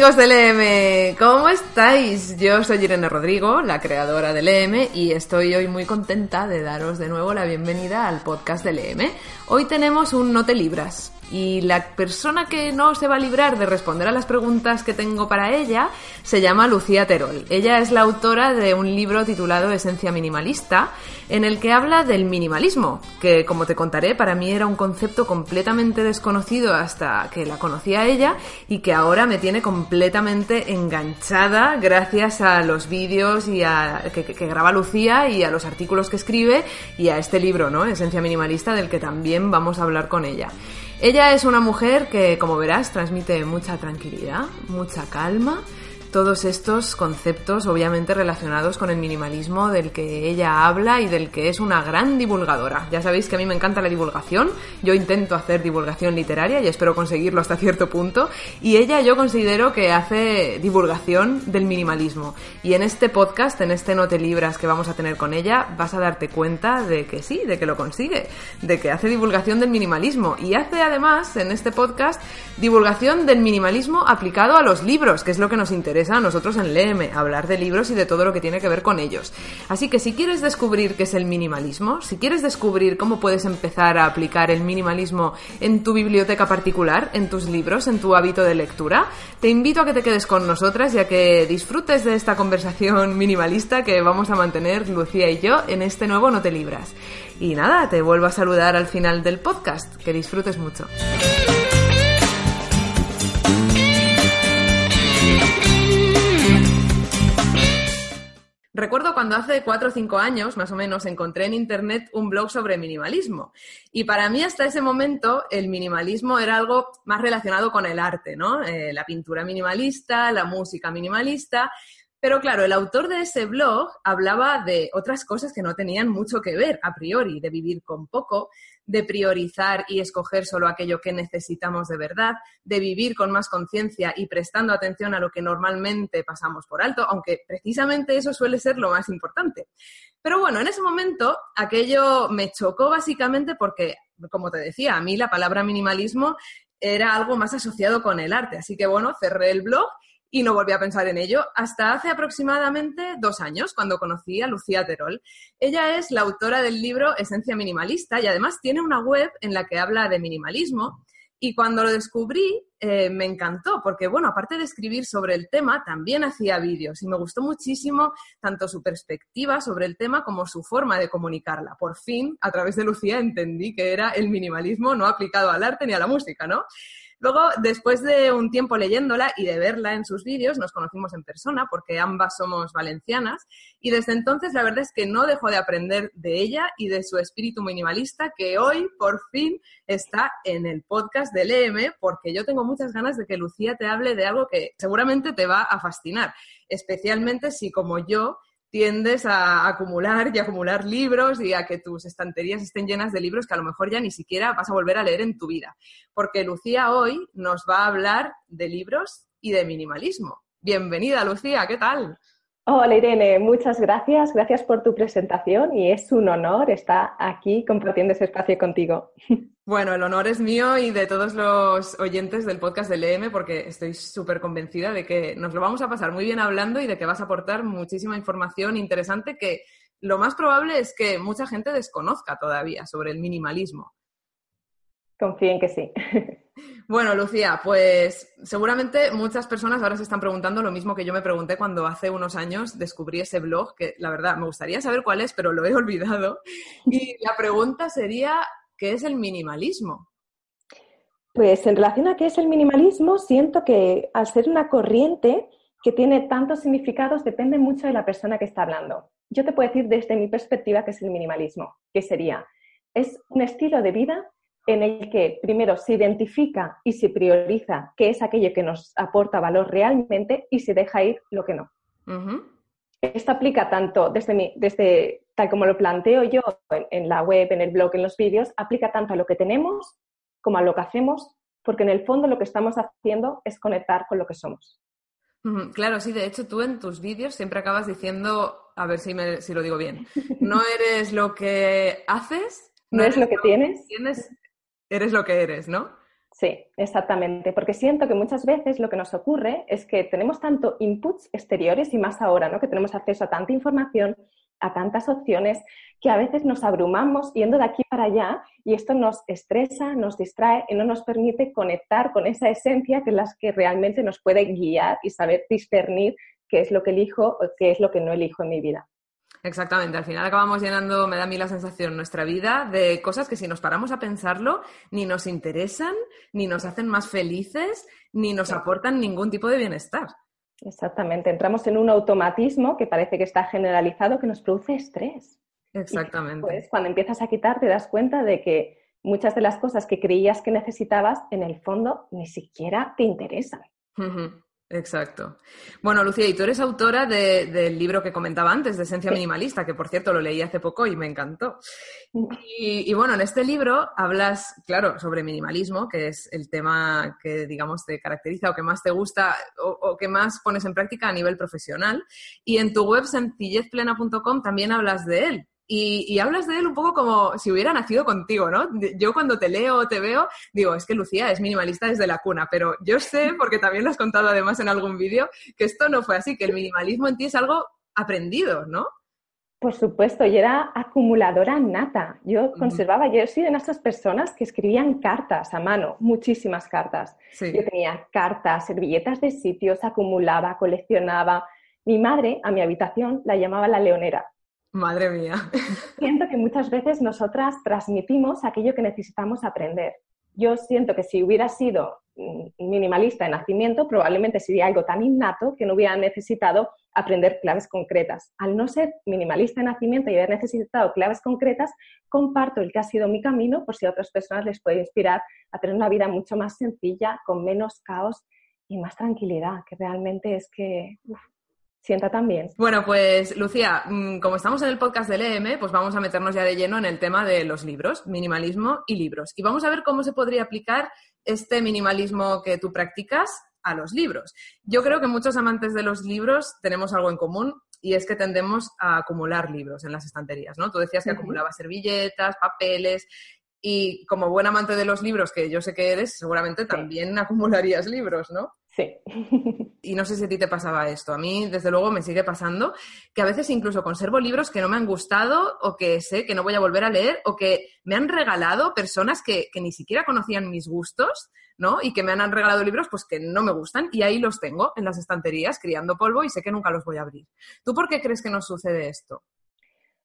Amigos del EM, ¿cómo estáis? Yo soy Irene Rodrigo, la creadora del EM, y estoy hoy muy contenta de daros de nuevo la bienvenida al podcast del EM. Hoy tenemos un No te libras, y la persona que no se va a librar de responder a las preguntas que tengo para ella se llama Lucía Terol. Ella es la autora de un libro titulado Esencia Minimalista, en el que habla del minimalismo, que como te contaré, para mí era un concepto completamente desconocido hasta que la conocí a ella y que ahora me tiene completamente enganchada gracias a los vídeos y a, que, que graba Lucía y a los artículos que escribe y a este libro, ¿no? Esencia Minimalista, del que también vamos a hablar con ella. Ella es una mujer que, como verás, transmite mucha tranquilidad, mucha calma todos estos conceptos obviamente relacionados con el minimalismo del que ella habla y del que es una gran divulgadora. Ya sabéis que a mí me encanta la divulgación, yo intento hacer divulgación literaria y espero conseguirlo hasta cierto punto. Y ella yo considero que hace divulgación del minimalismo. Y en este podcast, en este No te libras que vamos a tener con ella, vas a darte cuenta de que sí, de que lo consigue, de que hace divulgación del minimalismo. Y hace además en este podcast divulgación del minimalismo aplicado a los libros, que es lo que nos interesa a nosotros en LM, hablar de libros y de todo lo que tiene que ver con ellos. Así que si quieres descubrir qué es el minimalismo, si quieres descubrir cómo puedes empezar a aplicar el minimalismo en tu biblioteca particular, en tus libros, en tu hábito de lectura, te invito a que te quedes con nosotras y a que disfrutes de esta conversación minimalista que vamos a mantener Lucía y yo en este nuevo No te libras. Y nada, te vuelvo a saludar al final del podcast. Que disfrutes mucho. Recuerdo cuando hace cuatro o cinco años, más o menos, encontré en internet un blog sobre minimalismo. Y para mí, hasta ese momento, el minimalismo era algo más relacionado con el arte, ¿no? Eh, la pintura minimalista, la música minimalista. Pero claro, el autor de ese blog hablaba de otras cosas que no tenían mucho que ver a priori, de vivir con poco, de priorizar y escoger solo aquello que necesitamos de verdad, de vivir con más conciencia y prestando atención a lo que normalmente pasamos por alto, aunque precisamente eso suele ser lo más importante. Pero bueno, en ese momento aquello me chocó básicamente porque, como te decía, a mí la palabra minimalismo era algo más asociado con el arte. Así que bueno, cerré el blog y no volví a pensar en ello hasta hace aproximadamente dos años, cuando conocí a Lucía Terol. Ella es la autora del libro Esencia Minimalista y además tiene una web en la que habla de minimalismo. Y cuando lo descubrí, eh, me encantó, porque, bueno, aparte de escribir sobre el tema, también hacía vídeos y me gustó muchísimo tanto su perspectiva sobre el tema como su forma de comunicarla. Por fin, a través de Lucía, entendí que era el minimalismo no aplicado al arte ni a la música, ¿no? Luego, después de un tiempo leyéndola y de verla en sus vídeos, nos conocimos en persona porque ambas somos valencianas y desde entonces la verdad es que no dejo de aprender de ella y de su espíritu minimalista que hoy por fin está en el podcast del EM porque yo tengo muchas ganas de que Lucía te hable de algo que seguramente te va a fascinar, especialmente si como yo tiendes a acumular y acumular libros y a que tus estanterías estén llenas de libros que a lo mejor ya ni siquiera vas a volver a leer en tu vida. Porque Lucía hoy nos va a hablar de libros y de minimalismo. Bienvenida, Lucía, ¿qué tal? Hola Irene, muchas gracias. Gracias por tu presentación y es un honor estar aquí compartiendo ese espacio contigo. Bueno, el honor es mío y de todos los oyentes del podcast del EM porque estoy súper convencida de que nos lo vamos a pasar muy bien hablando y de que vas a aportar muchísima información interesante que lo más probable es que mucha gente desconozca todavía sobre el minimalismo. Confío en que sí. Bueno, Lucía, pues seguramente muchas personas ahora se están preguntando lo mismo que yo me pregunté cuando hace unos años descubrí ese blog, que la verdad me gustaría saber cuál es, pero lo he olvidado. Y la pregunta sería, ¿qué es el minimalismo? Pues en relación a qué es el minimalismo, siento que al ser una corriente que tiene tantos significados, depende mucho de la persona que está hablando. Yo te puedo decir desde mi perspectiva qué es el minimalismo, que sería, es un estilo de vida en el que primero se identifica y se prioriza qué es aquello que nos aporta valor realmente y se deja ir lo que no. Esto aplica tanto desde, desde tal como lo planteo yo en, la web, en el blog, en los vídeos, aplica tanto a lo que tenemos como a lo que hacemos, porque en el fondo lo que estamos haciendo es conectar con lo que somos. Claro, sí, de hecho tú en tus vídeos siempre acabas diciendo, a ver si, si lo digo bien, no eres lo que haces, no, es lo que tienes. tienes eres lo que eres, ¿no? Sí, exactamente, porque siento que muchas veces lo que nos ocurre es que tenemos tanto inputs exteriores y más ahora, ¿no? Que tenemos acceso a tanta información, a tantas opciones, que a veces nos abrumamos yendo de aquí para allá y esto nos estresa, nos distrae y no nos permite conectar con esa esencia que es la que realmente nos puede guiar y saber discernir qué es lo que elijo o qué es lo que no elijo en mi vida. Exactamente, al final acabamos llenando, me da a mí la sensación, nuestra vida de cosas que si nos paramos a pensarlo, ni nos interesan, ni nos hacen más felices, ni nos aportan ningún tipo de bienestar. Exactamente, entramos en un automatismo que parece que está generalizado, que nos produce estrés. Exactamente. Pues cuando empiezas a quitar te das cuenta de que muchas de las cosas que creías que necesitabas, en el fondo ni siquiera te interesan. Exacto. Bueno, Lucía, y tú eres autora del libro que comentaba antes, de Esencia Minimalista, que por cierto lo leí hace poco y me encantó. Y, bueno, en este libro hablas, claro, sobre minimalismo, que es el tema que, digamos, te caracteriza o que más te gusta o, o que más pones en práctica a nivel profesional. Y en tu web sencillezplena.com también hablas de él. Y, hablas de él un poco como si hubiera nacido contigo, ¿no? Yo cuando te leo o te veo, digo, es que Lucía es minimalista desde la cuna, pero yo sé, porque también lo has contado además en algún vídeo, que esto no fue así, que el minimalismo en ti es algo aprendido, ¿no? Por supuesto, yo era acumuladora nata. Yo conservaba, yo soy de esas personas que escribían cartas a mano, muchísimas cartas. Yo tenía cartas, servilletas de sitios, acumulaba, coleccionaba. Mi madre a mi habitación la llamaba la leonera, Madre mía. Siento que muchas veces nosotras transmitimos aquello que necesitamos aprender. Yo siento que si hubiera sido mm, minimalista de nacimiento, probablemente sería algo tan innato que no hubiera necesitado aprender claves concretas. Al no ser minimalista de nacimiento y haber necesitado claves concretas, comparto el que ha sido mi camino por si a otras personas les puede inspirar a tener una vida mucho más sencilla, con menos caos y más tranquilidad, que realmente es que sienta también. Bueno, pues Lucía, mm, como estamos en el podcast del EM, pues vamos a meternos ya de lleno en el tema de los libros, minimalismo y libros. Y vamos a ver cómo se podría aplicar este minimalismo que tú practicas a los libros. Yo creo que muchos amantes de los libros tenemos algo en común y es que tendemos a acumular libros en las estanterías, ¿no? Tú decías que acumulabas servilletas, papeles y como buen amante de los libros, que yo sé que eres, seguramente también acumularías libros, ¿no? Sí. y no sé si a ti te pasaba esto. A mí, desde luego, me sigue pasando que a veces incluso conservo libros que no me han gustado o que sé que no voy a volver a leer o que me han regalado personas que, ni siquiera conocían mis gustos, ¿no? Y que me han regalado libros pues que no me gustan y ahí los tengo en las estanterías criando polvo y sé que nunca los voy a abrir. ¿Tú por qué crees que nos sucede esto?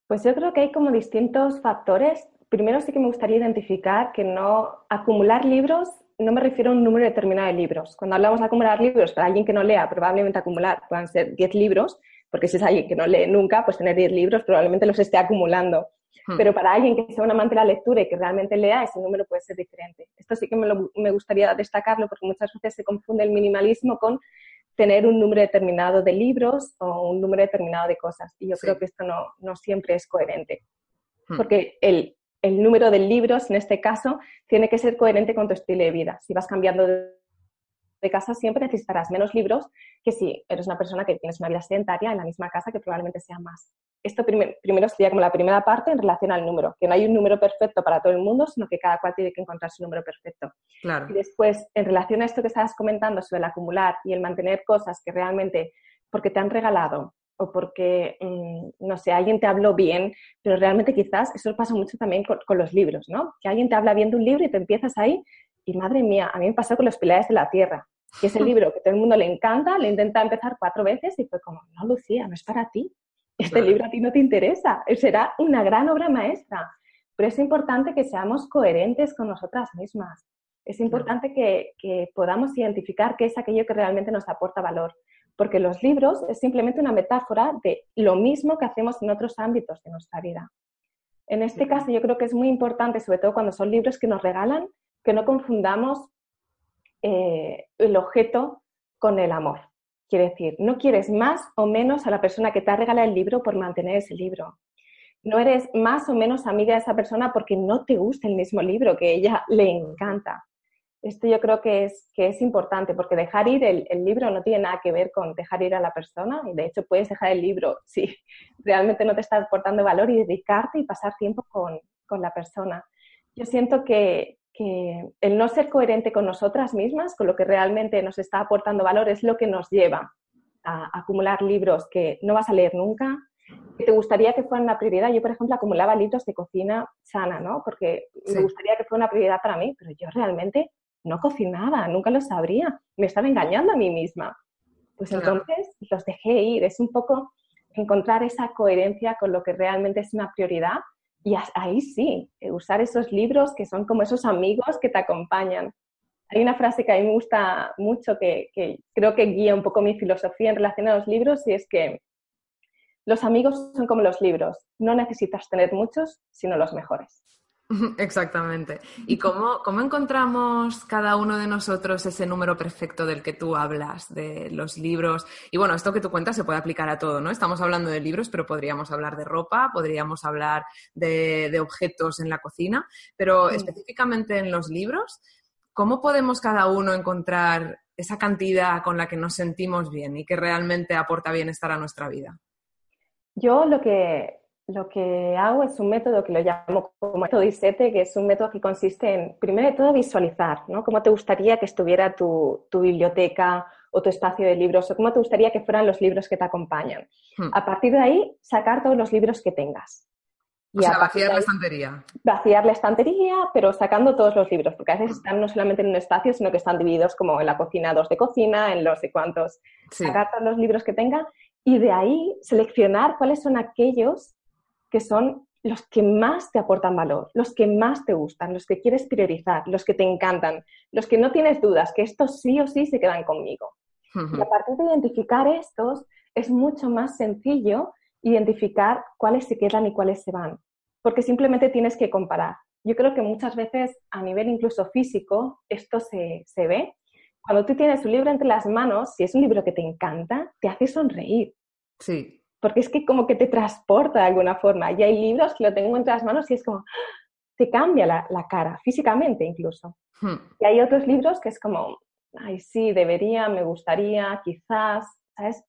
Pues yo creo que hay como distintos factores. Primero sí que me gustaría identificar que no acumular libros no me refiero a un número determinado de libros. Cuando hablamos de acumular libros, para alguien que no lea, probablemente acumular puedan ser 10 libros, porque si es alguien que no lee nunca, pues tener 10 libros probablemente los esté acumulando. Hmm. Pero para alguien que sea un amante de la lectura y que realmente lea, ese número puede ser diferente. Esto sí que me, me gustaría destacarlo porque muchas veces se confunde el minimalismo con tener un número determinado de libros o un número determinado de cosas. Y yo creo que esto no, no siempre es coherente. Hmm. Porque el el número de libros, en este caso, tiene que ser coherente con tu estilo de vida. Si vas cambiando de, casa, siempre necesitarás menos libros que si eres una persona que tienes una vida sedentaria en la misma casa, que probablemente sea más. Esto primero sería como la primera parte en relación al número, que no hay un número perfecto para todo el mundo, sino que cada cual tiene que encontrar su número perfecto. Claro. Y después, en relación a esto que estabas comentando sobre el acumular y el mantener cosas que realmente, porque te han regalado, o porque, mm, no sé, alguien te habló bien, pero realmente quizás eso pasa mucho también con, los libros, ¿no? Que alguien te habla bien de un libro y te empiezas ahí y madre mía, a mí me pasó con Los Pilares de la Tierra, que es el libro que todo el mundo le encanta, le intenta empezar cuatro veces y fue como, no, Lucía, no es para ti, este libro a ti no te interesa, será una gran obra maestra, pero es importante que seamos coherentes con nosotras mismas. Es importante que, que podamos identificar qué es aquello que realmente nos aporta valor porque los libros es simplemente una metáfora de lo mismo que hacemos en otros ámbitos de nuestra vida. En este caso yo creo que es muy importante, sobre todo cuando son libros que nos regalan, que no confundamos eh, el objeto con el amor. Quiere decir, no quieres más o menos a la persona que te ha regalado el libro por mantener ese libro. No eres más o menos amiga de esa persona porque no te gusta el mismo libro que ella le encanta. Esto yo creo que es, que es importante porque dejar ir el, libro no tiene nada que ver con dejar ir a la persona y de hecho puedes dejar el libro si realmente no te está aportando valor y dedicarte y pasar tiempo con, la persona. Yo siento que, que el no ser coherente con nosotras mismas, con lo que realmente nos está aportando valor, es lo que nos lleva a acumular libros que no vas a leer nunca, que te gustaría que fueran una prioridad. Yo, por ejemplo, acumulaba libros de cocina sana, ¿no? Porque me gustaría que fuera una prioridad para mí, pero yo realmente no cocinaba, nunca lo sabría, me estaba engañando a mí misma. Pues entonces los dejé ir, es un poco encontrar esa coherencia con lo que realmente es una prioridad y ahí sí, eh, usar esos libros que son como esos amigos que te acompañan. Hay una frase que a mí me gusta mucho que, que creo que guía un poco mi filosofía en relación a los libros y es que los amigos son como los libros, no necesitas tener muchos, sino los mejores. Exactamente. ¿Y cómo, cómo, encontramos cada uno de nosotros ese número perfecto del que tú hablas, de los libros? Y bueno, esto que tú cuentas se puede aplicar a todo, ¿no? Estamos hablando de libros, pero podríamos hablar de ropa, podríamos hablar de, objetos en la cocina, pero específicamente en los libros, ¿cómo podemos cada uno encontrar esa cantidad con la que nos sentimos bien y que realmente aporta bienestar a nuestra vida? Yo lo que, lo que hago es un método que lo llamo como método ISETE, que es un método que consiste en, primero de todo, visualizar, ¿no? Cómo te gustaría que estuviera tu, biblioteca o tu espacio de libros, o cómo te gustaría que fueran los libros que te acompañan. Hmm. A partir de ahí, sacar todos los libros que tengas. Y o sea, vaciar la estantería. Vaciar la estantería, pero sacando todos los libros, porque a veces están no solamente en un espacio, sino que están divididos como en la cocina, dos de cocina, en los de cuantos. Sacar todos los libros que tenga y de ahí seleccionar cuáles son aquellos que son los que más te aportan valor, los que más te gustan, los que quieres priorizar, los que te encantan, los que no tienes dudas, que estos sí o sí se quedan conmigo. Y a partir de identificar estos, es mucho más sencillo identificar cuáles se quedan y cuáles se van, porque simplemente tienes que comparar. Yo creo que muchas veces a nivel incluso físico esto se, se ve cuando tú tienes un libro entre las manos, si es un libro que te encanta, te hace sonreír. Sí. Porque es que como que te transporta de alguna forma. Y hay libros que lo tengo entre las manos y es como, te cambia la, cara, físicamente incluso. Hmm. Y hay otros libros que es como, ay, sí, debería, me gustaría, quizás, ¿sabes?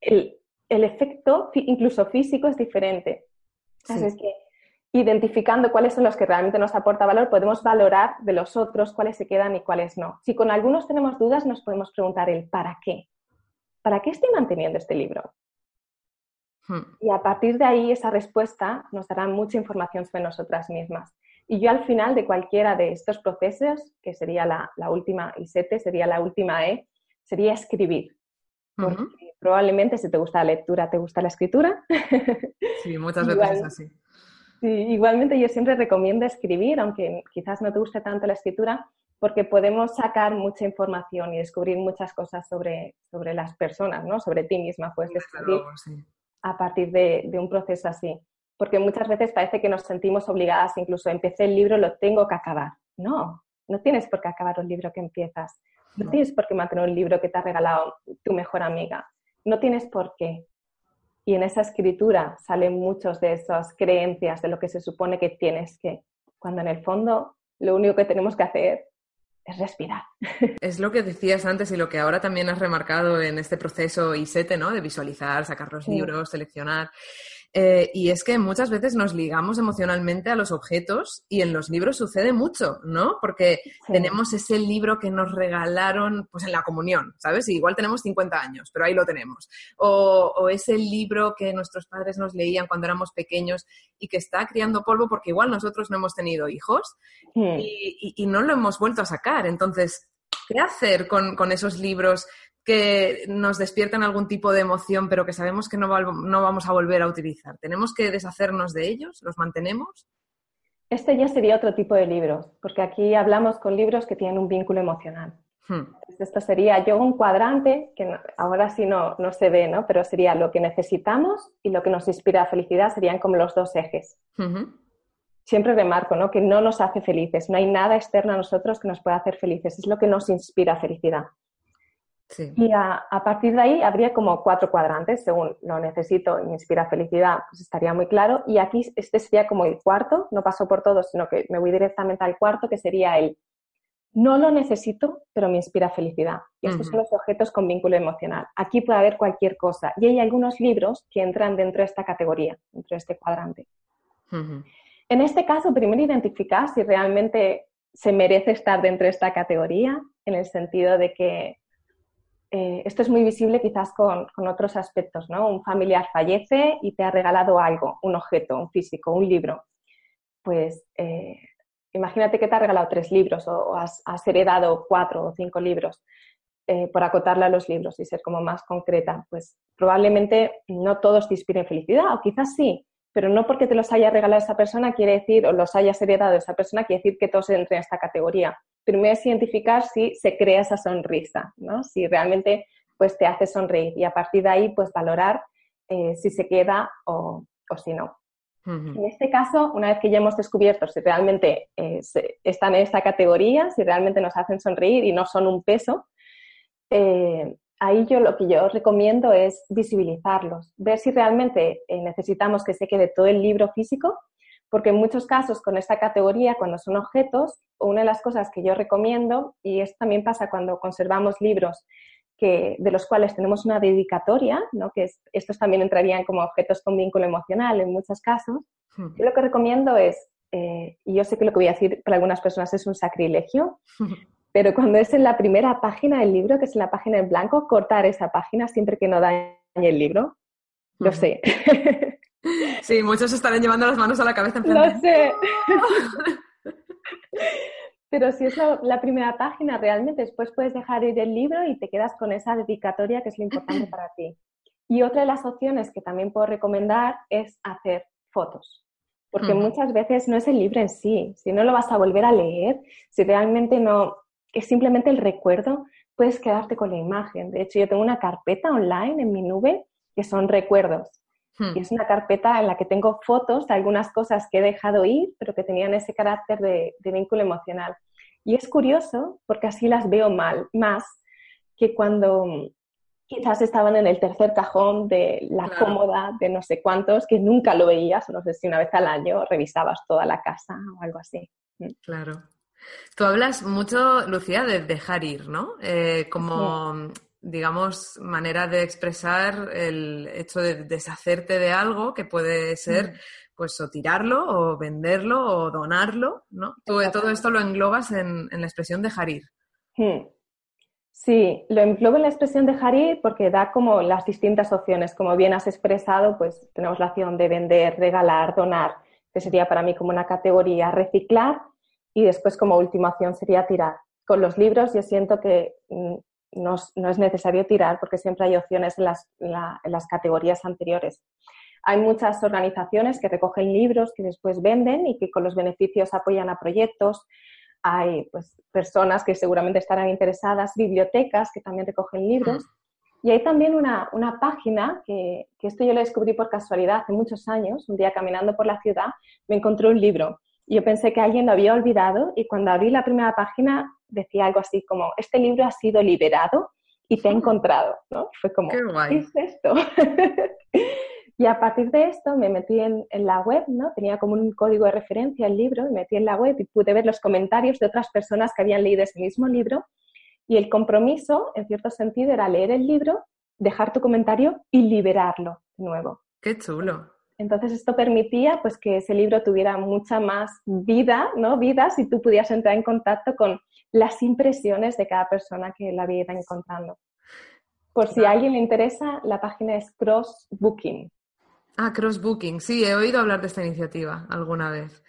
El, el efecto incluso físico es diferente. Es que identificando cuáles son los que realmente nos aporta valor, podemos valorar de los otros cuáles se quedan y cuáles no. Si con algunos tenemos dudas, nos podemos preguntar el para qué. ¿Para qué estoy manteniendo este libro? Hmm. Y a partir de ahí, esa respuesta nos dará mucha información sobre nosotras mismas. Y yo al final de cualquiera de estos procesos, que sería la, última I7, sería la última E, sería escribir. Porque probablemente si te gusta la lectura, te gusta la escritura. Sí, muchas veces es así igualmente yo siempre recomiendo escribir, aunque quizás no te guste tanto la escritura, porque podemos sacar mucha información y descubrir muchas cosas sobre, sobre las personas, ¿no? Sobre ti misma puedes descubrir a partir de, de, un proceso así. Porque muchas veces parece que nos sentimos obligadas, incluso empecé el libro, lo tengo que acabar. No, no tienes por qué acabar un libro que empiezas. No, no tienes por qué mantener un libro que te ha regalado tu mejor amiga. No tienes por qué. Y en esa escritura salen muchos de esas creencias de lo que se supone que tienes que, cuando en el fondo lo único que tenemos que hacer es respirar. Es lo que decías antes y lo que ahora también has remarcado en este proceso ISETE, ¿no? De visualizar, sacar los libros, seleccionar. Eh, y es que muchas veces nos ligamos emocionalmente a los objetos y en los libros sucede mucho, ¿no? Porque tenemos ese libro que nos regalaron pues en la comunión, ¿sabes? Y igual tenemos 50 años, pero ahí lo tenemos. O, ese libro que nuestros padres nos leían cuando éramos pequeños y que está criando polvo porque igual nosotros no hemos tenido hijos y, no lo hemos vuelto a sacar. Entonces, ¿qué hacer con, con esos libros que nos despiertan algún tipo de emoción, pero que sabemos que no, no vamos a volver a utilizar? ¿Tenemos que deshacernos de ellos? ¿Los mantenemos? Este ya sería otro tipo de libros, porque aquí hablamos con libros que tienen un vínculo emocional. Hmm. Esto sería yo un cuadrante, que ahora sí no, no se ve, ¿no? pero sería lo que necesitamos y lo que nos inspira felicidad, serían como los dos ejes. Siempre remarco ¿no? que no nos hace felices, no hay nada externo a nosotros que nos pueda hacer felices, es lo que nos inspira felicidad. Y a, partir de ahí habría como cuatro cuadrantes, según lo necesito y me inspira felicidad, pues estaría muy claro. Y aquí este sería como el cuarto, no paso por todo, sino que me voy directamente al cuarto, que sería el no lo necesito, pero me inspira felicidad. Y estos son los objetos con vínculo emocional. Aquí puede haber cualquier cosa. Y hay algunos libros que entran dentro de esta categoría, dentro de este cuadrante. En este caso, primero identificar si realmente se merece estar dentro de esta categoría, en el sentido de que eh, esto es muy visible quizás con, otros aspectos, ¿no? Un familiar fallece y te ha regalado algo, un objeto, un físico, un libro. Pues eh, imagínate que te ha regalado tres libros o, has, heredado cuatro o cinco libros. Eh, por acotarle a los libros y ser como más concreta, pues probablemente no todos te inspiren felicidad, o quizás sí, pero no porque te los haya regalado esa persona quiere decir, o los hayas heredado esa persona, quiere decir que todos entren en esta categoría primero es identificar si se crea esa sonrisa, ¿no? Si realmente pues te hace sonreír y a partir de ahí pues valorar eh, si se queda o, si no. En este caso, una vez que ya hemos descubierto si realmente eh, están en esta categoría, si realmente nos hacen sonreír y no son un peso, eh, ahí yo lo que yo recomiendo es visibilizarlos, ver si realmente necesitamos que se quede todo el libro físico porque en muchos casos con esta categoría, cuando son objetos, una de las cosas que yo recomiendo, y esto también pasa cuando conservamos libros que, de los cuales tenemos una dedicatoria, ¿no? que estos también entrarían como objetos con vínculo emocional en muchos casos, hmm. yo lo que recomiendo es, eh, y yo sé que lo que voy a decir para algunas personas es un sacrilegio, pero cuando es en la primera página del libro, que es en la página en blanco, cortar esa página siempre que no dañe el libro. Lo sé. Sí, muchos estarán llevando las manos a la cabeza. En Lo sé. Pero si es la, primera página, realmente después puedes dejar ir el libro y te quedas con esa dedicatoria que es lo importante para ti. Y otra de las opciones que también puedo recomendar es hacer fotos. Porque muchas veces no es el libro en sí, si no lo vas a volver a leer, si realmente no, es simplemente el recuerdo, puedes quedarte con la imagen. De hecho, yo tengo una carpeta online en mi nube que son recuerdos. Hmm. Y es una carpeta en la que tengo fotos de algunas cosas que he dejado ir, pero que tenían ese carácter de, vínculo emocional. Y es curioso porque así las veo mal, más que cuando quizás estaban en el tercer cajón de la cómoda de no sé cuántos, que nunca lo veías, no sé si una vez al año revisabas toda la casa o algo así. Hmm. Claro. Tú hablas mucho, Lucía, de dejar ir, ¿no? Eh, como digamos, manera de expresar el hecho de deshacerte de algo que puede ser, mm. pues, o tirarlo, o venderlo, o donarlo, ¿no? Todo, todo esto lo englobas en, la expresión dejar ir. Hmm. Sí, lo englobo en la expresión dejar ir porque da como las distintas opciones. Como bien has expresado, pues tenemos la opción de vender, regalar, donar, que sería para mí como una categoría, reciclar, y después como última opción sería tirar. Con los libros yo siento que mm, no, es necesario tirar porque siempre hay opciones en las, categorías anteriores. Hay muchas organizaciones que recogen libros que después venden y que con los beneficios apoyan a proyectos. Hay pues, personas que seguramente estarán interesadas, bibliotecas que también recogen libros. Y hay también una, página que, que, esto yo lo descubrí por casualidad hace muchos años. Un día caminando por la ciudad me encontré un libro. Yo pensé que alguien lo había olvidado y cuando abrí la primera página decía algo así como, este libro ha sido liberado y te ha encontrado, ¿no? Fue como, ¿qué, es esto? y a partir de esto me metí en, la web, ¿no? Tenía como un código de referencia el libro, me metí en la web y pude ver los comentarios de otras personas que habían leído ese mismo libro y el compromiso, en cierto sentido, era leer el libro, dejar tu comentario y liberarlo de nuevo. Qué chulo. Entonces esto permitía pues que ese libro tuviera mucha más vida, ¿no? Vida si tú pudieras entrar en contacto con las impresiones de cada persona que la había ido encontrando. Por si a alguien le interesa, la página es Cross Booking. Ah, Cross Booking, sí, he oído hablar de esta iniciativa alguna vez.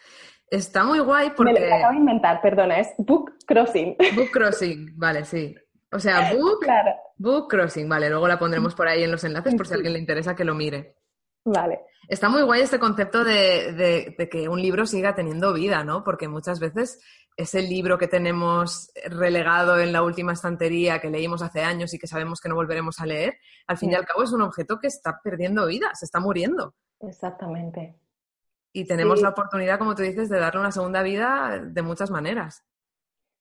Está muy guay porque... Me lo acabo de inventar, perdona, es Book Crossing. Book Crossing, vale, sí. O sea, Book, book Crossing, vale, luego la pondremos por ahí en los enlaces por si a alguien le interesa que lo mire. Vale. Está muy guay este concepto de, de, que un libro siga teniendo vida, ¿no? Porque muchas veces ese libro que tenemos relegado en la última estantería que leímos hace años y que sabemos que no volveremos a leer, al fin y al cabo es un objeto que está perdiendo vida, se está muriendo. Exactamente. Y tenemos la oportunidad, como tú dices, de darle una segunda vida de muchas maneras.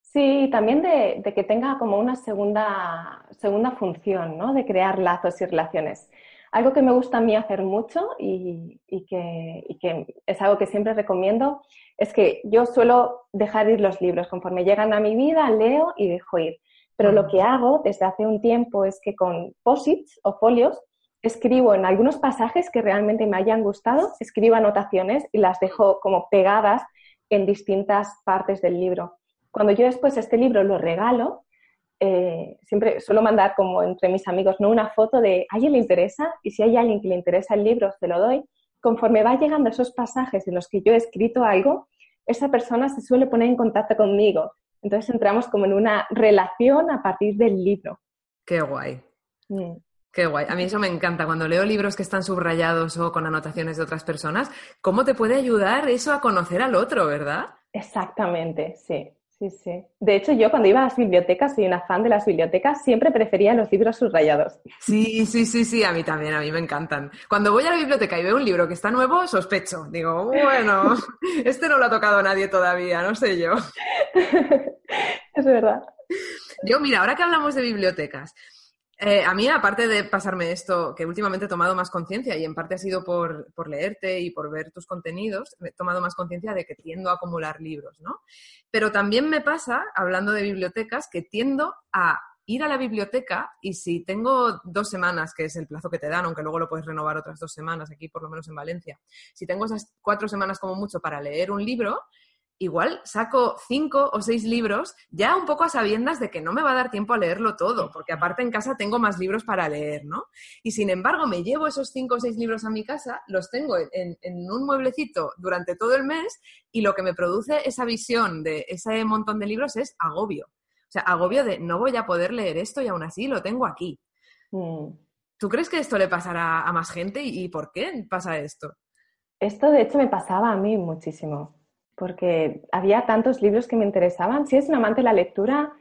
Sí, también de, de que tenga como una segunda, segunda función, ¿no? De crear lazos y relaciones. Algo que me gusta a mí hacer mucho y, que, es algo que siempre recomiendo es que yo suelo dejar ir los libros. Conforme llegan a mi vida, leo y dejo ir. Pero lo que hago desde hace un tiempo es que con posits o folios escribo en algunos pasajes que realmente me hayan gustado, escribo anotaciones y las dejo como pegadas en distintas partes del libro. cuando yo después este libro lo regalo, eh, siempre suelo mandar como entre mis amigos, ¿no? Una foto de, ¿a alguien le interesa? Y si hay alguien que le interesa el libro, se lo doy. Conforme va llegando esos pasajes en los que yo he escrito algo, esa persona se suele poner en contacto conmigo. Entonces entramos como en una relación a partir del libro. Qué guay. Mm. Qué guay. A mí eso me encanta. Cuando leo libros que están subrayados o con anotaciones de otras personas, ¿cómo te puede ayudar eso a conocer al otro, verdad? Exactamente, sí. Sí, sí. De hecho, yo cuando iba a las bibliotecas, soy una fan de las bibliotecas, siempre prefería los libros subrayados. Sí, sí, sí, sí, a mí también, a mí me encantan. Cuando voy a la biblioteca y veo un libro que está nuevo, sospecho. Digo, bueno, este no lo ha tocado nadie todavía, no sé yo. es verdad. Yo, mira, ahora que hablamos de bibliotecas, eh, a mí, aparte de pasarme esto, que últimamente he tomado más conciencia y en parte ha sido por, por, leerte y por ver tus contenidos, he tomado más conciencia de que tiendo a acumular libros, ¿no? Pero también me pasa, hablando de bibliotecas, que tiendo a ir a la biblioteca y si tengo dos semanas, que es el plazo que te dan, aunque luego lo puedes renovar otras dos semanas aquí, por lo menos en Valencia, si tengo esas cuatro semanas como mucho para leer un libro, igual saco cinco o seis libros ya un poco a sabiendas de que no me va a dar tiempo a leerlo todo, porque aparte en casa tengo más libros para leer, ¿no? Y sin embargo me llevo esos cinco o seis libros a mi casa, los tengo en, un mueblecito durante todo el mes y lo que me produce esa visión de ese montón de libros es agobio. O sea, agobio de no voy a poder leer esto y aún así lo tengo aquí. Mm. ¿Tú crees que esto le pasará a más gente y por qué pasa esto? Esto de hecho me pasaba a mí muchísimo porque había tantos libros que me interesaban. Si es un amante de la lectura,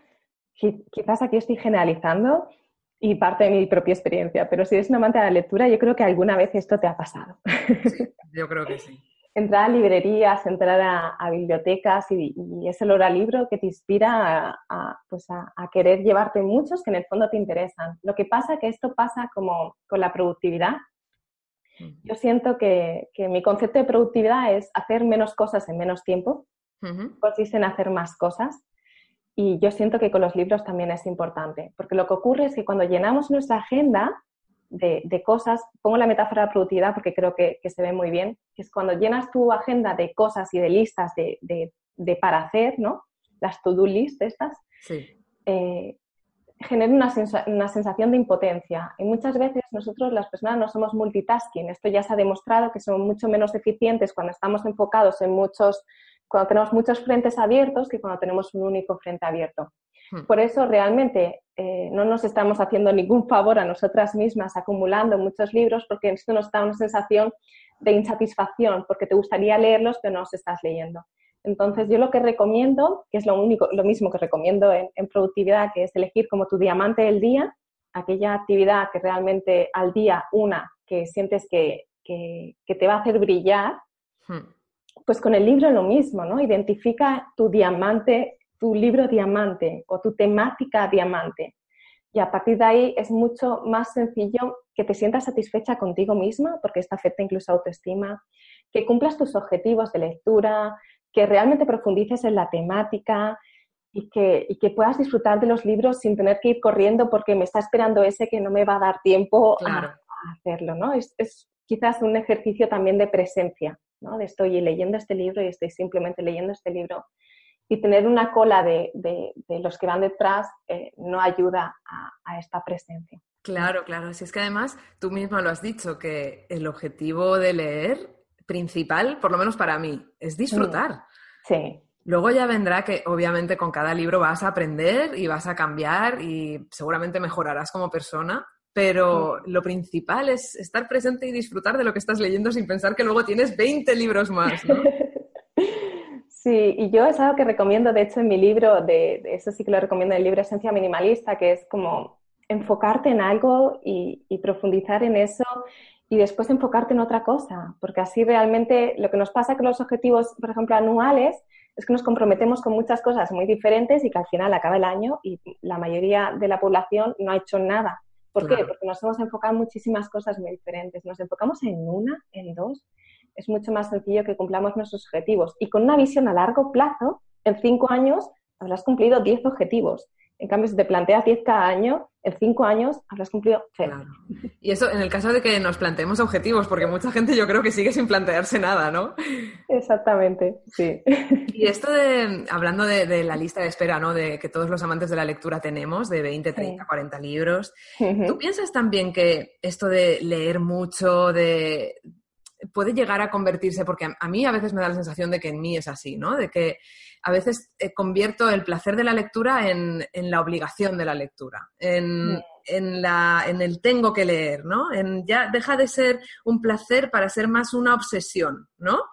quizás aquí estoy generalizando y parte de mi propia experiencia, pero si eres un amante de la lectura, yo creo que alguna vez esto te ha pasado. yo creo que sí. entrar a librerías, entrar a, bibliotecas y, es el libro que te inspira pues a, querer llevarte muchos que en el fondo te interesan. Lo que pasa es que esto pasa como con la productividad, yo siento que, mi concepto de productividad es hacer menos cosas en menos tiempo, consiste en hacer más cosas. Y yo siento que con los libros también es importante, porque lo que ocurre es que cuando llenamos nuestra agenda de, cosas, pongo la metáfora de productividad porque creo que, se ve muy bien, que es cuando llenas tu agenda de cosas y de listas de, de para hacer, ¿no? Las to-do list estas, sí. Eh, genera una, sensación de impotencia. Y muchas veces nosotros las personas no somos multitasking. Esto ya se ha demostrado que somos mucho menos eficientes cuando estamos enfocados en muchos, cuando tenemos muchos frentes abiertos que cuando tenemos un único frente abierto. Hmm. Por eso realmente eh, no nos estamos haciendo ningún favor a nosotras mismas acumulando muchos libros porque esto nos da una sensación de insatisfacción porque te gustaría leerlos pero no los estás leyendo. Entonces, yo lo que recomiendo, que es lo, único, lo mismo que recomiendo en, productividad, que es elegir como tu diamante del día, aquella actividad que realmente al día, una, que sientes que, te va a hacer brillar, hmm. pues con el libro lo mismo, ¿no? Identifica tu diamante, tu libro diamante o tu temática diamante. Y a partir de ahí es mucho más sencillo que te sientas satisfecha contigo misma, porque esto afecta incluso autoestima, que cumplas tus objetivos de lectura, que realmente profundices en la temática y que, que, puedas disfrutar de los libros sin tener que ir corriendo porque me está esperando ese que no me va a dar tiempo a, hacerlo, ¿no? Es, quizás un ejercicio también de presencia, ¿no? De estoy leyendo este libro y estoy simplemente leyendo este libro. Y tener una cola de, los que van detrás eh, no ayuda a, a esta presencia. Claro, claro. Si es que además tú misma lo has dicho, que el objetivo de leer principal, por lo menos para mí, es disfrutar. Sí. Luego ya vendrá que obviamente con cada libro vas a aprender y vas a cambiar y seguramente mejorarás como persona, pero lo principal es estar presente y disfrutar de lo que estás leyendo sin pensar que luego tienes 20 libros más, ¿no? Sí, y yo es algo que recomiendo, de hecho, en mi libro, de, eso sí que lo recomiendo en el libro Esencia Minimalista, que es como enfocarte en algo y profundizar en eso y después enfocarte en otra cosa, porque así realmente lo que nos pasa con los objetivos, por ejemplo, anuales, es que nos comprometemos con muchas cosas muy diferentes y que al final acaba el año y la mayoría de la población no ha hecho nada. ¿Por qué? Porque nos hemos enfocado en muchísimas cosas muy diferentes. Nos enfocamos en una, en dos. Es mucho más sencillo que cumplamos nuestros objetivos. Y con una visión a largo plazo, en cinco años habrás cumplido diez objetivos. En cambio, si te planteas 10 cada año, en 5 años habrás cumplido cero. Y eso en el caso de que nos planteemos objetivos, porque mucha gente yo creo que sigue sin plantearse nada, ¿no? Exactamente, sí. Y esto de, hablando de, la lista de espera, ¿no? De que todos los amantes de la lectura tenemos, de 20, 30, 40 libros. ¿Tú piensas también que esto de leer mucho, de puede llegar a convertirse, porque a, mí a veces me da la sensación de que en mí es así, ¿no? De que a veces eh, convierto el placer de la lectura en, la obligación de la lectura, en, la, en, el tengo que leer, ¿no? En, ya deja de ser un placer para ser más una obsesión, ¿no?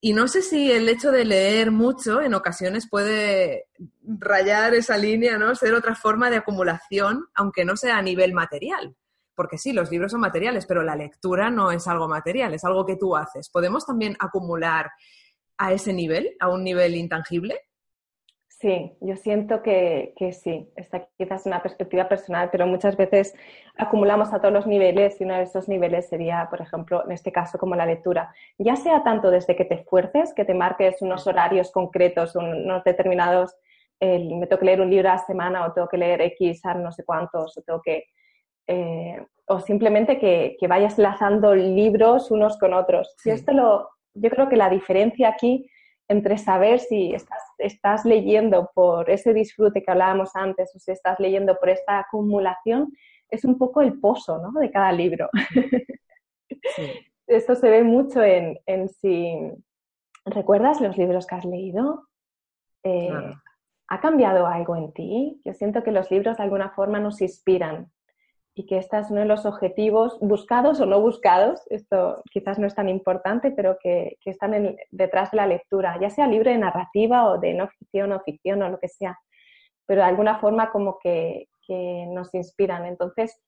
Y no sé si el hecho de leer mucho en ocasiones puede rayar esa línea, ¿no? Ser otra forma de acumulación, aunque no sea a nivel material porque sí, los libros son materiales, pero la lectura no es algo material, es algo que tú haces. ¿Podemos también acumular a ese nivel, a un nivel intangible? Sí, yo siento que, sí. Esta quizás es una perspectiva personal, pero muchas veces acumulamos a todos los niveles y uno de esos niveles sería, por ejemplo, en este caso, como la lectura. Ya sea tanto desde que te esfuerces, que te marques unos horarios concretos, unos determinados, me tengo que leer un libro a la semana o tengo que leer X a no sé cuántos, o tengo que eh, o simplemente que, vayas lanzando libros unos con otros. esto lo, yo creo que la diferencia aquí entre saber si estás, estás, leyendo por ese disfrute que hablábamos antes o si estás leyendo por esta acumulación es un poco el pozo ¿no? de cada libro. Esto se ve mucho en, si recuerdas los libros que has leído. Eh, ¿Ha cambiado algo en ti? Yo siento que los libros de alguna forma nos inspiran y que este es uno de los objetivos buscados o no buscados, esto quizás no es tan importante, pero que, están detrás de la lectura, ya sea libre de narrativa o de no ficción o ficción o lo que sea, pero de alguna forma como que, nos inspiran. Entonces,